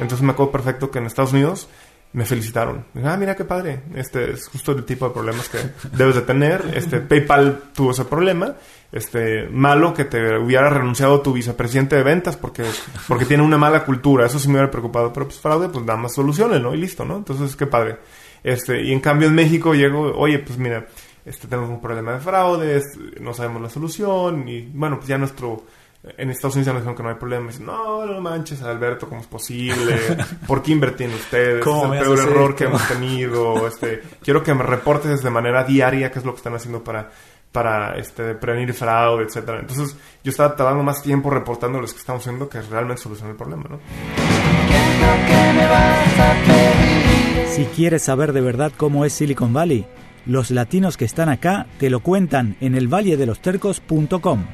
Entonces me acuerdo perfecto que en Estados Unidos me felicitaron. Dije, ah, mira qué padre. Este es justo el tipo de problemas que debes de tener. Este, PayPal tuvo ese problema. Este, malo que te hubiera renunciado tu vicepresidente de ventas porque, porque tiene una mala cultura. Eso sí me hubiera preocupado. Pero pues fraude, pues nada más soluciones, ¿no? Y listo, ¿no? Entonces, qué padre. Este, y en cambio en México llego, oye, pues mira, este, tenemos un problema de fraudes, no sabemos la solución. Y bueno, pues ya nuestro en Estados Unidos ya me dijeron que no hay problema. dicen, no, no manches, Alberto, ¿cómo es posible? ¿Por qué invertí en ustedes? es el peor error que hemos tenido. Este, quiero que me reportes de manera diaria qué es lo que están haciendo para, para este, prevenir fraude, etcétera. Entonces, yo estaba tardando más tiempo reportando lo que estamos haciendo que realmente solucionar el problema, ¿no? Si quieres saber de verdad cómo es Silicon Valley, los latinos que están acá te lo cuentan en el Tercos.com